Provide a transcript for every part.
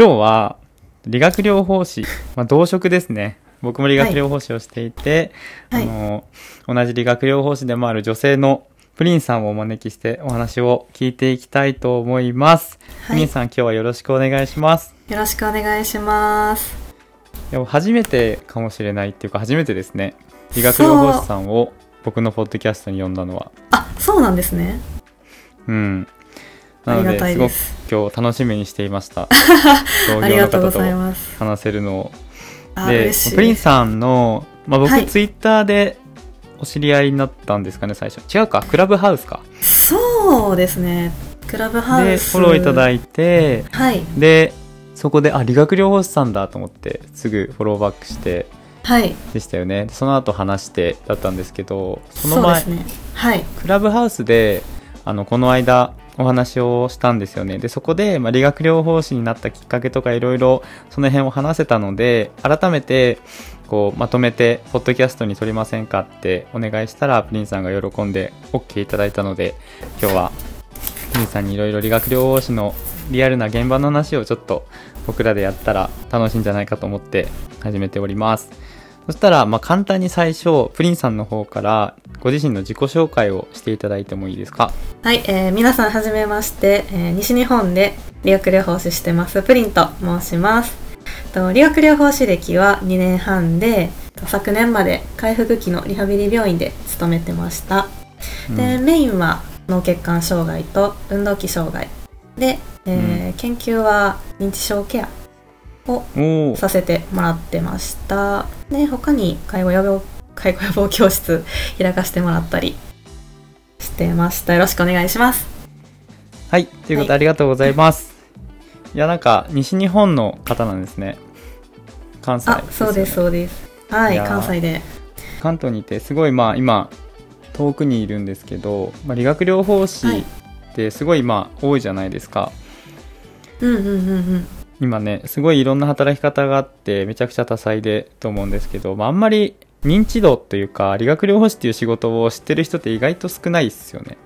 今日は理学療法士、まあ、同職ですね。僕も理学療法士をしていて、はいあの、同じ理学療法士でもある女性のプリンさんをお招きしてお話を聞いていきたいと思います。はいプリンさん今日はよろしくお願いします。よろしくお願いします。いや初めてかもしれないっていうか初めてですね。理学療法士さんを僕のポッドキャストに呼んだのは。あ、そうなんですね。うん。なので、すごく。今日楽しみにしていました。同あり業の方とがとうございます。話せるのを。あ、で。プリンさんの、まあ、僕、はいツイッターでお知り合いになったんですかね最初違うかクラブハウスかそうですね。クラブハでウス。フォローいただいいてはい。でそこであ理学療法士さんだと思ってすぐフォローバックしてはい。でしたよねその後話してだったんですけどその前、すね。はい。クラブハウスであのこの間お話をしたんですよね。でそこで、まあ、理学療法士になったきっかけとかいろいろその辺を話せたので改めてこうまとめてポッドキャストに撮りませんかってお願いしたらプリンさんが喜んで OK いただいたので今日はプリンさんにいろいろ理学療法士のリアルな現場の話をちょっと僕らでやったら楽しいんじゃないかと思って始めております。そしたら、まあ、簡単に最初プリンさんの方からご自身の自己紹介をしていただいてもいいですか？はい、えー皆さんはじめまして、えー西日本で理学療法士してますプリンと申します。と理学療法士歴は2年半でと昨年まで回復期のリハビリ病院で勤めてました。で、メインは脳血管障害と運動器障害。で、えー研究は認知症ケアをさせてもらってました。で他に介護予防介護予防教室開かせてもらったりしてました。よろしくお願いします。はいということではい。ありがとうございます、い、やなんか西日本の方なんですね。関西あそうですそうです。はい関西で。関東にいてすごいまあ今遠くにいるんですけど、まあ、理学療法士はい。ってすごい今多いじゃないですか、うんうんうんうん。今ねすごいいろんな働き方があってめちゃくちゃ多彩でと思うんですけど、まあ、あんまり認知度というか理学療法士っていう仕事を知ってる人って意外と少ないですよね。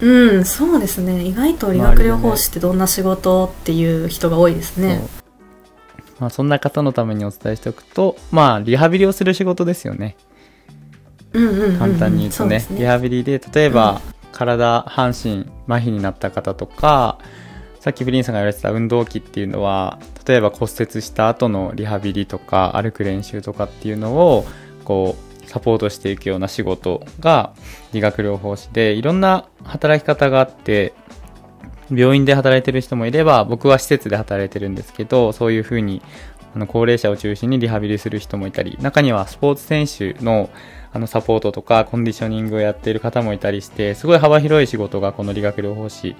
うんそうですね。意外と理学療法士ってどんな仕事っていう人が多いですね。そう。まあ、そんな方のためにお伝えしておくとまあリハビリをする仕事ですよね。うんうんうんうん簡単に言うとね,、そうですリハビリで例えば、体半身麻痺になった方とかさっきプリンさんが言われてた運動器っていうのは例えば骨折した後のリハビリとか歩く練習とかっていうのをこうサポートしていくような仕事が理学療法士でいろんな働き方があって病院で働いてる人もいれば僕は施設で働いてるんですけどそういうふうにあの高齢者を中心にリハビリする人もいたり中にはスポーツ選手のあのサポートとかコンディショニングをやっている方もいたりしてすごい幅広い仕事がこの理学療法士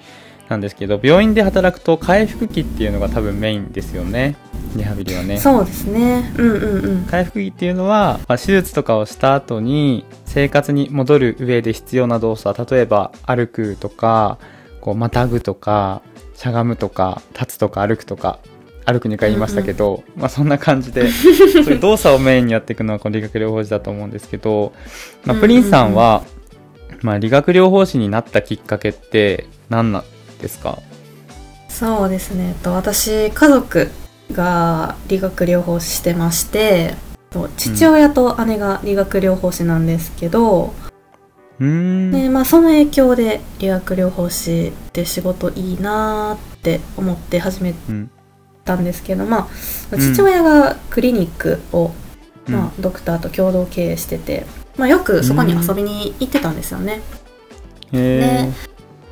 なんですけど病院で働くと回復期っていうのが多分メインですよね。リハビリはね。そうですね。うんうんうん。回復期っていうのは、まあ、手術とかをした後に生活に戻る上で必要な動作例えば歩くとかこうまたぐとかしゃがむとか立つとか歩くとか歩く2回言いましたけど、まあそんな感じで そういう動作をメインにやっていくのはこの理学療法士だと思うんですけど、まあ、プリンさんは、まあ、理学療法士になったきっかけって何なんですか？そうですね。と私家族が理学療法士してましてと父親と姉が理学療法士なんですけど、うーん。でまあ、その影響で理学療法士って仕事いいなーって思って始めうんたんですけど、まあ、うん。父親がクリニックを、うん。まあ、ドクターと共同経営してて、まあ、よくそこに遊びに行ってたんですよね。へ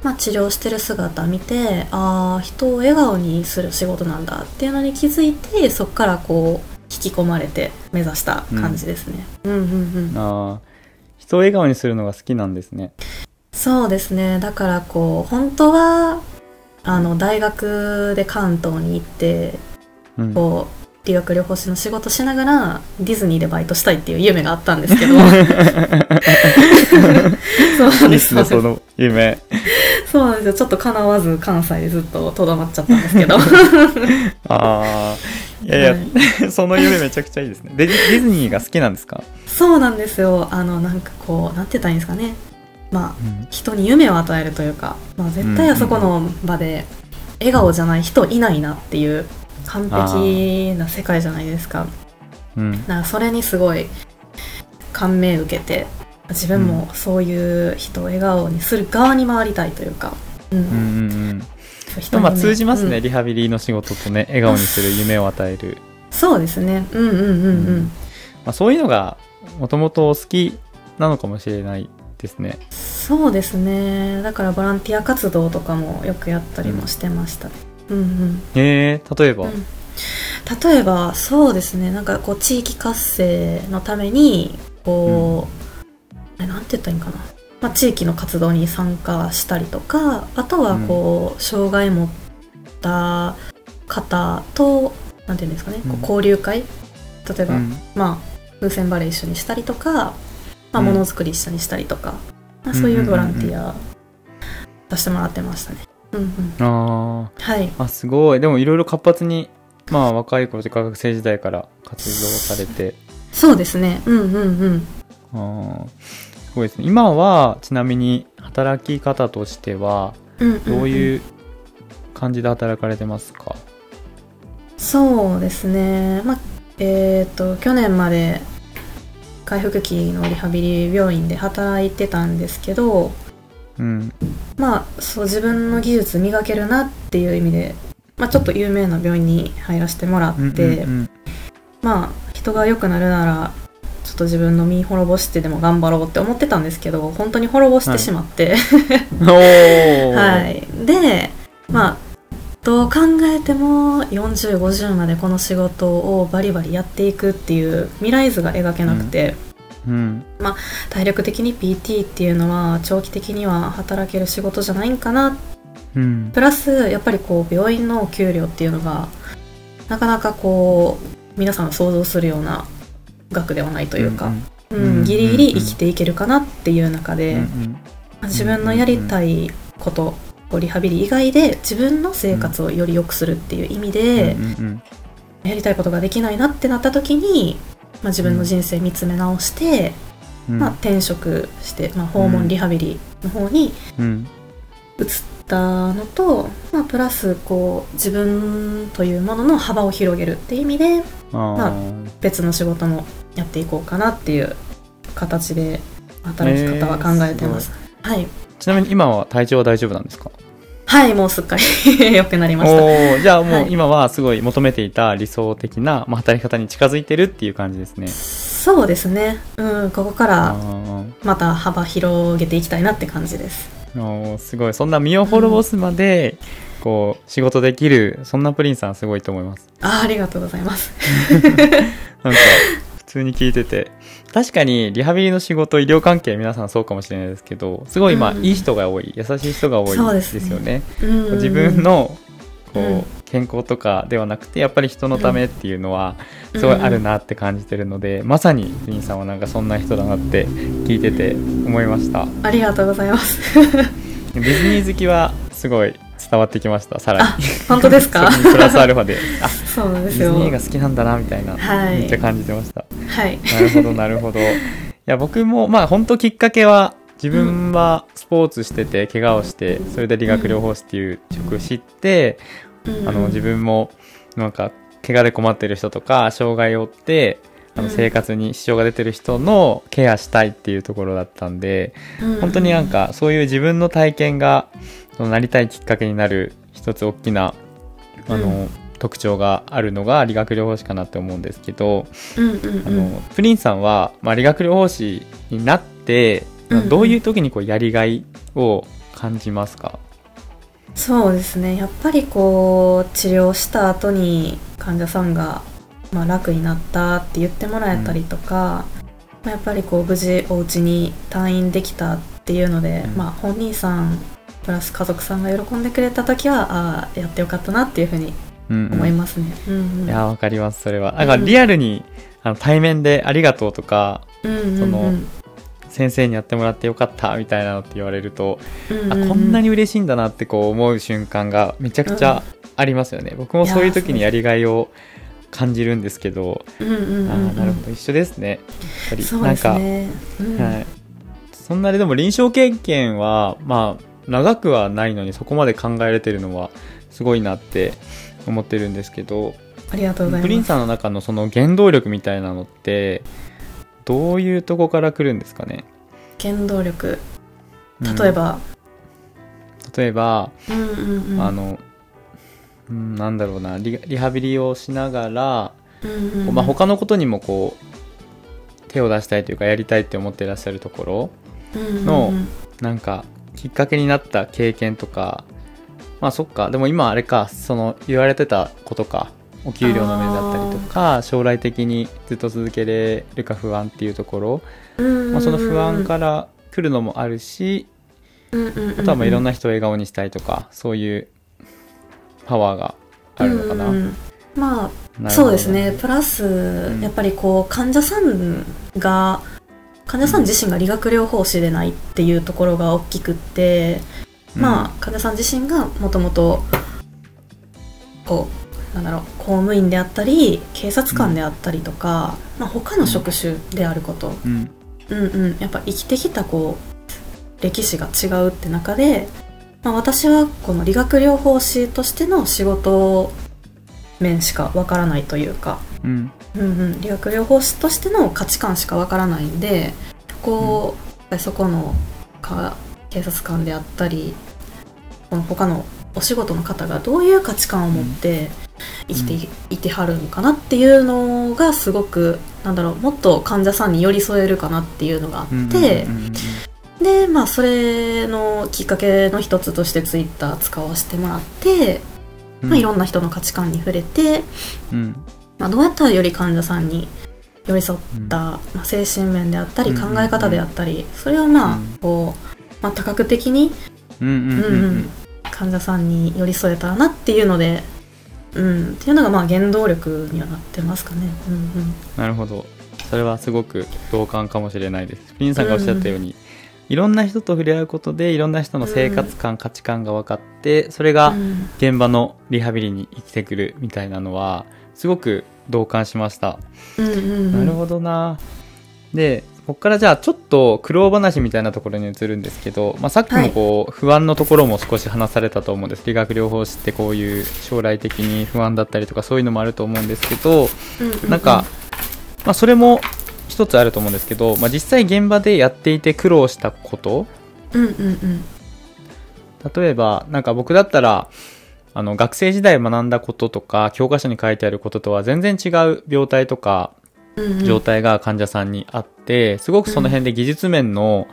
まあ、治療してる姿見てああ人を笑顔にする仕事なんだっていうのに気づいてそこからこう引き込まれて目指した感じですね。うん。うんうんー、あー人を笑顔にするのが好きなんですね。そうですね。だからこう本当はあの大学で関東に行ってうん。こう理学療法士の仕事しながらディズニーでバイトしたいっていう夢があったんですけど そう。なんですね、その夢。そうなんですよ。ちょっと叶わず関西でずっととどまっちゃったんですけど。ああ。いやいや、その夢めちゃくちゃいいですね。で、ディズニーが好きなんですか？そうなんですよ。あのなんかこうなんて言ったらいいんですかね。まあ人に夢を与えるというか、まあ、絶対あそこの場で笑顔じゃない人いないなっていう完璧な世界じゃないですか。うん。なんかそれにすごい感銘受けて自分もそういう人を笑顔にする側に回りたいというか、うん。うんうんうん。まあ通じますね、うん。リハビリの仕事とね笑顔にする夢を与える、そうですね。うんうんうんうん、まあ、そういうのがもともと好きなのかもしれないですね。そうですね。だからボランティア活動とかもよくやったりもしてましたね。うんうん。えー、例えば、うん。例えばそうですね。なんかこう地域活性のためにこう、あれなんて言ったらいいんかな、まあ、地域の活動に参加したりとかあとはこう、障害持った方となんていうんですかね、こううん交流会。例えば、うん。まあ風船バレー一緒にしたりとか、まあ、うん。ものづくり一緒にしたりとか、まあ、そういうボランティア出してもらってましたね。うんうん、あはい。ーあすごい。でもいろいろ活発にまあ若い頃というか学生時代から活動されて。そうですね。うんうんうん。すごいですね。今はちなみに働き方としてはうんうんん。どういう感じで働かれてますか、そうですね。まあ、えっ、と、去年まで回復期のリハビリ病院で働いてたんですけど、うん。まあ、そう自分の技術磨けるなっていう意味で、まあ、ちょっと有名な病院に入らせてもらって、うんうん。まあ、人が良くなるなら、と自分の身滅ぼしてでも頑張ろうって思ってたんですけど、本当に滅ぼしてしまって、うん、おー。はい。で、まあ、どう考えても40、50までこの仕事をバリバリやっていくっていう未来図が描けなくて、うん。体力的に PT っていうのは長期的には働ける仕事じゃないんかな。うん。プラス、やっぱりこう、病院のお給料っていうのが、なかなかこう、皆さん想像するような額ではないというか、うんうん。ギリギリ生きていけるかなっていう中で、うんうん。自分のやりたいこと、リハビリ以外で自分の生活をより良くするっていう意味で、うんうんやりたいことができないなってなった時に、まあ、自分の人生見つめ直して、うん。まあ、転職して、まあ、訪問リハビリの方にうん。移ったのと、まあ、プラスこう自分というものの幅を広げるっていう意味であーま別の仕事もやっていこうかなっていう形で働き方は考えてます。はい、ちなみに今は体調は大丈夫なんですか？はい、もうすっかり 良くなりました。じゃあもはいう今はすごい求めていた理想的な、まあ、働き方に近づいてるっていう感じですね。そうですね。うん、ここからあまた幅広げていきたいなって感じです。ーおーすごいそんな身を滅ぼすまで、こう仕事できるそんなプリンさんすごいと思います。あーありがとうございます。なんか普通に聞いてて確かにリハビリの仕事医療関係皆さんそうかもしれないですけどすごい今、うんいい人が多い優しい人が多いですよね。うん自分のこう、うん。健康とかではなくてやっぱり人のためっていうのはすごいあるなって感じてるので、まさにプリンさんはなんかそんな人だなって聞いてて思いました。ありがとうございます。ディズニー好きはすごい伝わってきましたさらに。あ、本当ですか？プラスアルファで。あそうなんですよ。ディズニーが好きなんだなみたいな、はい。めっちゃ感じてました。はい。なるほどなるほど。いや僕もまあ本当きっかけは自分はスポーツしてて怪我をしてそれで理学療法士っていう職を知って、あの自分もなんか怪我で困ってる人とか障害を負ってあのうん。生活に支障が出てる人のケアしたいっていうところだったんで本当になんかそういう自分の体験がそのなりたいきっかけになる一つ大きなあの、うん。特徴があるのが理学療法士かなって思うんですけど、うんうんうん、あのプリンさんは、まあ、理学療法士になって、うんうん。どういう時にこうやりがいを感じますか、そうですね。やっぱりこう治療した後に患者さんがまあ楽になったって言ってもらえたりとか、まあやっぱりこう無事お家に退院できたっていうので、うん。まあ本人さんプラス家族さんが喜んでくれた時はああやってよかったなっていうふうにうんうん。思いますね。うんうん。いやわかりますそれは。なんかリアルに、あの対面で「ありがとう」とかうんうんうん。その先生にやってもらってよかったみたいなのって言われると、うんうんうん。あこんなに嬉しいんだなってこう思う瞬間がめちゃくちゃありますよね、僕もそういう時にやりがいを感じるんですけど、う。んうんうんうんあーなるほど。一緒ですね。やっぱり。なんか、ね。うん。はい、そんなにでも臨床経験はまあ長くはないのにそこまで考えれてるのはすごいなって思ってるんですけど。ありがとうございます。プリンさんの中のその原動力みたいなのってどういうとこから来るんですかね？原動力。うん。例えば、例えば、うん、うんうん。あの、うん、なんだろうな。リリハビリをしながら、うんうんうん。まあ、他のことにもこう手を出したいというかやりたいって思ってらっしゃるところのうんうん。なんかきっかけになった経験とか。まあそっか。でも今あれか。その言われてたことかお給料の面だったりとか将来的にずっと続けれるか不安っていうところ、まあ、その不安から来るのもあるしあとはまあいろんな人を笑顔にしたいとかそういうパワーがあるのかな。うんうんまあそうですね。プラス、ん。やっぱりこう患者さんが患者さん自身が理学療法士でないっていうところが大きくって、まあ患者さん自身がもともとこうなんだろう公務員であったり警察官であったりとか、まあ、他の職種であること、うん。うん。うん、やっぱ生きてきたこう歴史が違うって中で、まあ、私はこの理学療法士としての仕事面しかわからないというか、うん。うんうん、理学療法士としての価値観しかわからないんでこう、やっぱりそこのか警察官であったりこの他のお仕事の方がどういう価値観を持って生きてい,、いてはるのかなっていうのがすごくなんだろうもっと患者さんに寄り添えるかなっていうのがあって、でまあそれのきっかけの一つとしてツイッター使わせてもらって、うん。まあ、いろんな人の価値観に触れて、うん。まあ、どうやったらより患者さんに寄り添った、まあ、精神面であったりうん考え方であったり、それをまあうん。こう、まあ、多角的に、患者さんに寄り添えたらなっていうので、うん、っていうのがまあ原動力にはなってますかね。うんうん。なるほど。それはすごく同感かもしれないです。リンさんがおっしゃったように、いろんな人と触れ合うことでいろんな人の生活観、価値観が分かってそれがうん。現場のリハビリに生きてくるみたいなのはすごく同感しました、うんうんうん。なるほどな。でここからじゃあちょっと苦労話みたいなところに移るんですけど、まあ、さっきもこう不安のところも少し話されたと思うんです。理学療法士ってこういう将来的に不安だったりとかそういうのもあると思うんですけどうなんか、まあ、それも一つあると思うんですけど、まあ、実際現場でやっていて苦労したこと？うんうんうん。例えばなんか僕だったらあの学生時代学んだこととか教科書に書いてあることとは全然違う病態とか状態が患者さんにあってすごくその辺で技術面の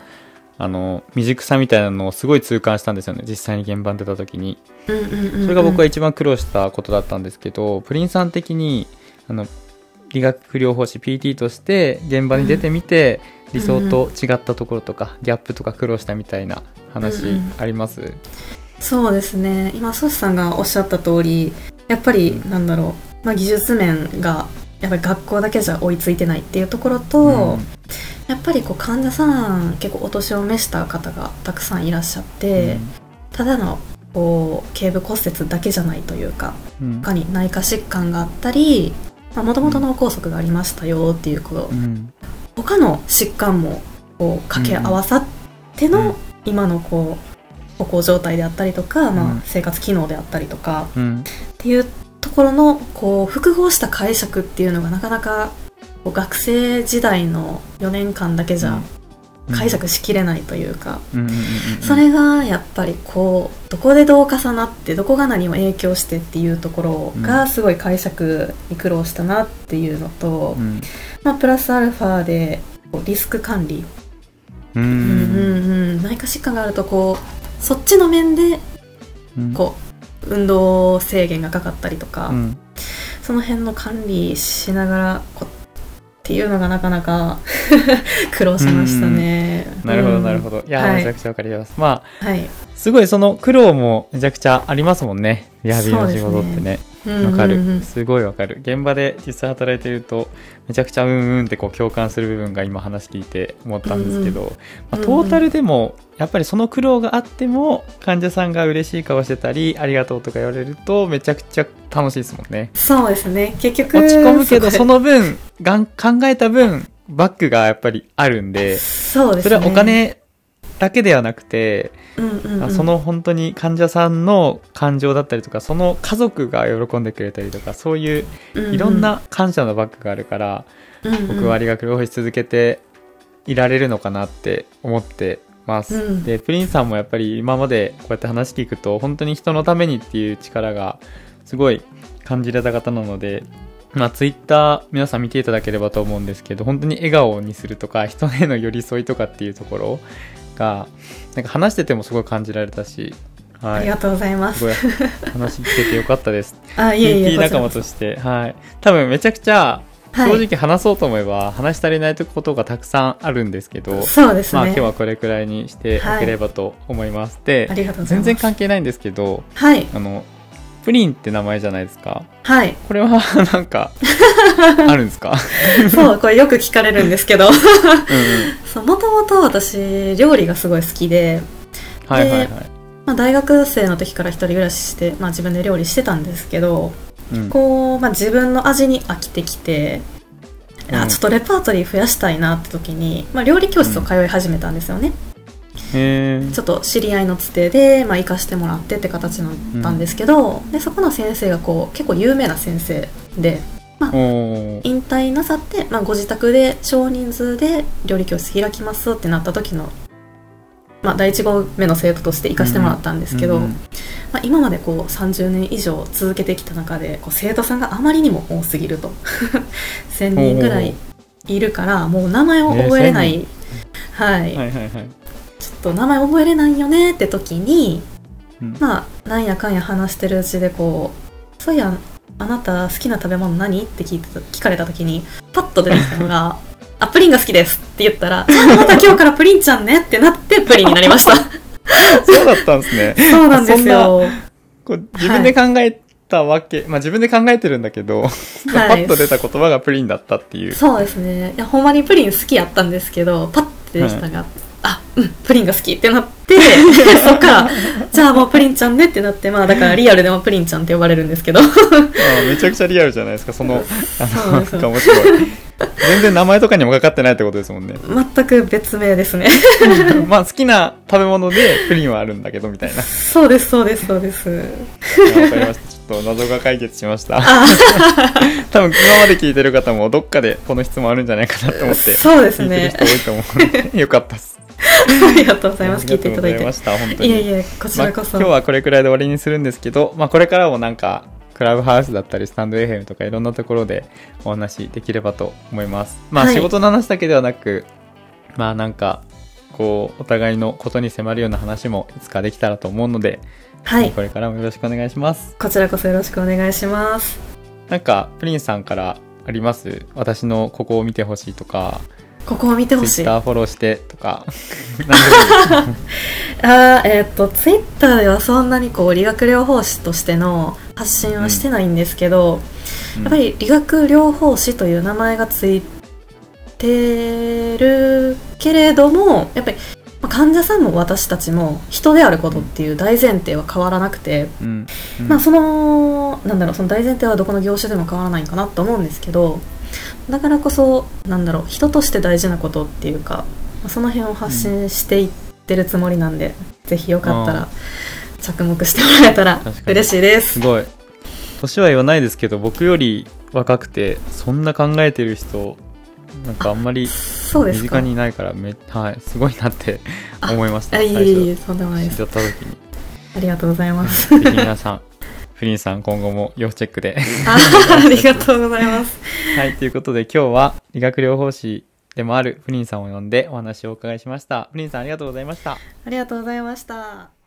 あの未熟さみたいなのをすごい痛感したんですよね。実際に現場に出た時に。うんうんうんうん。それが僕は一番苦労したことだったんですけどプリンさん的にあの理学療法士 PT として現場に出てみて、理想と違ったところとか、ギャップとか苦労したみたいな話うんうん。あります、そうですね。今ソシさんがおっしゃった通りやっぱりなんだろう、まあ、技術面がやっぱり学校だけじゃ追いついてないっていうところと、うん。やっぱりこう患者さん結構お年を召した方がたくさんいらっしゃって、ただのこう頸部骨折だけじゃないというかうん。他に内科疾患があったりもともと脳梗塞がありましたよっていうこううん。他の疾患もこう掛け合わさっての、うん。今のこう歩行状態であったりとか、まうん。あ、生活機能であったりとかうん。っていうところのこう複合した解釈っていうのがなかなか学生時代の4年間だけじゃ解釈しきれないというか、それがやっぱりこうどこでどう重なってどこが何を影響してっていうところがすごい解釈に苦労したなっていうのと、うん。まあ、プラスアルファでこうリスク管理。ううんんうんうん、内科疾患があるとこうそっちの面でうん。こう運動制限がかかったりとか、うんその辺の管理しながらこっていうのがなかなか 苦労しましたね。なるほどなるど。ほどいや、はいめちゃくちゃわかりますまあはい。すごいその苦労もめちゃくちゃありますもんね。リハビリの仕事ってね。わかる、うんうんうん。すごいわかる。現場で実際働いてるとめちゃくちゃうんうんってこう共感する部分が今話聞いて思ったんですけど、まあ、トータルでもやっぱりその苦労があっても患者さんが嬉しい顔してたりありがとうとか言われるとめちゃくちゃ楽しいですもんね。そうですね。結局落ち込むけどそのの分がん考えた分バックがやっぱりあるんでそうですね。それはお金だけではなくて、うんうんうん、その本当に患者さんの感情だったりとかその家族が喜んでくれたりとかそういういろんな感謝のバッグがあるから、うんうん、僕は理学療法士続けていられるのかなって思ってます、うん。でプリンさんもやっぱり今までこうやって話聞くと本当に人のためにっていう力がすごい感じれた方なのでまあ、ツイッター皆さん見ていただければと思うんですけど本当に笑顔にするとか人への寄り添いとかっていうところがなんか話しててもすごい感じられたし、はい、ありがとうございます。す話聞けてよかったです。あいえいえ PT 仲間として、はい。多分めちゃくちゃはい。正直話そうと思えば話し足りないことがたくさんあるんですけど、そうですね、まあ今日はこれくらいにしておければと思います。でありがとうござい全ます。然関係ないんですけど、はい。あの、プリンって名前じゃないですか。はい。これは なんか、あるんですか？そうこれよく聞かれるんですけど。うんうん。そうもともと私料理がすごい好きで、はいはいはい。まあ、大学生の時から一人暮らしして、まあ、自分で料理してたんですけどうん。こう、まあ、自分の味に飽きてきて、うん。あちょっとレパートリー増やしたいなって時に、まあ、料理教室を通い始めたんですよね、へーちょっと知り合いのつてで、まあ、行かしてもらってって形だったんですけど、でそこの先生がこう結構有名な先生でおー。引退なさって、まあ、ご自宅で少人数で料理教室開きますってなった時の、まあ、第1号目の生徒として行かせてもらったんですけど、うんうんまあ、今までこう30年以上続けてきた中でこう生徒さんがあまりにも多すぎると。1000人ぐらいいるからもう名前を覚えれない、えはい、はいはいはい。ちょっと名前覚えれないよねって時にうん。まあなんやかんや話してるうちでこうそういやあなた好きな食べ物何？って聞いてた聞かれた時にパッと出てきたのが「あプリンが好きです」って言ったら「じゃあまた今日からプリンちゃんね」ってなってプリンになりました。そうだったんですね。そうなんですよ。こう自分で考えたわけ、まあ自分で考えてるんだけど、パッと出た言葉がプリンだったっていう。そうですね。いやほんまにプリン好きやったんですけどパッて出てきたのが、あうんプリンが好きってなってそっから じゃあもうプリンちゃんねってなってまあだからリアルでもプリンちゃんって呼ばれるんですけどあめちゃくちゃリアルじゃないですか、その、あの、なんそうです か面白い。全然名前とかにもかかってないってことですもんね。全く別名ですね まあ好きな食べ物でプリンはあるんだけど、みたいな。そうですそうですそうですあわかりました。ちょっと謎が解決しました。多分今まで聞いてる方もどっかでこの質問あるんじゃないかなと思って。そうです聞いてるね人多いと思うので、よかったです。ありがとうございます。聞いていた。だいていました、本当に。いえいえこちらこそ、まあ今日はこれくらいで終わりにするんですけど、まあ、これからもなんかクラブハウスだったりスタンド FM とかいろんなところでお話できればと思います。まあはい仕事の話だけではなく、まあなんかこうお互いのことに迫るような話もいつかできたらと思うので、はい。これからもよろしくお願いします。こちらこそよろしくお願いします。なんかプリンさんからあります？私のここを見てほしいとかここを見てほしい。Twitter フォローしてとか。あーえーっとツイッターではそんなにこう理学療法士としての発信はしてないんですけど、うん。やっぱり理学療法士という名前がついてるけれどもやっぱりまあ患者さんも私たちも人であることっていう大前提は変わらなくて、うん。うん。まあそのなんだろうその大前提はどこの業種でも変わらないかなと思うんですけどだからこそなんだろう人として大事なことっていうかまあその辺を発信していってるつもりなんで、ぜひよかったあら着目してもらえたら嬉しいです。すごい。年は言わないですけど僕より若くてそんな考えてる人なんかあんまり身近にいないからめ、はい、すごいなって思いましたあいえいえとんでもないです。知った時に。ありがとうございます。皆さんフリンさん今後も要チェックで。あありがとうございます。はいということで今日は理学療法士でもあるフリンさんを呼んでお話をお伺いしました。フリンさんありがとうございました。ありがとうございました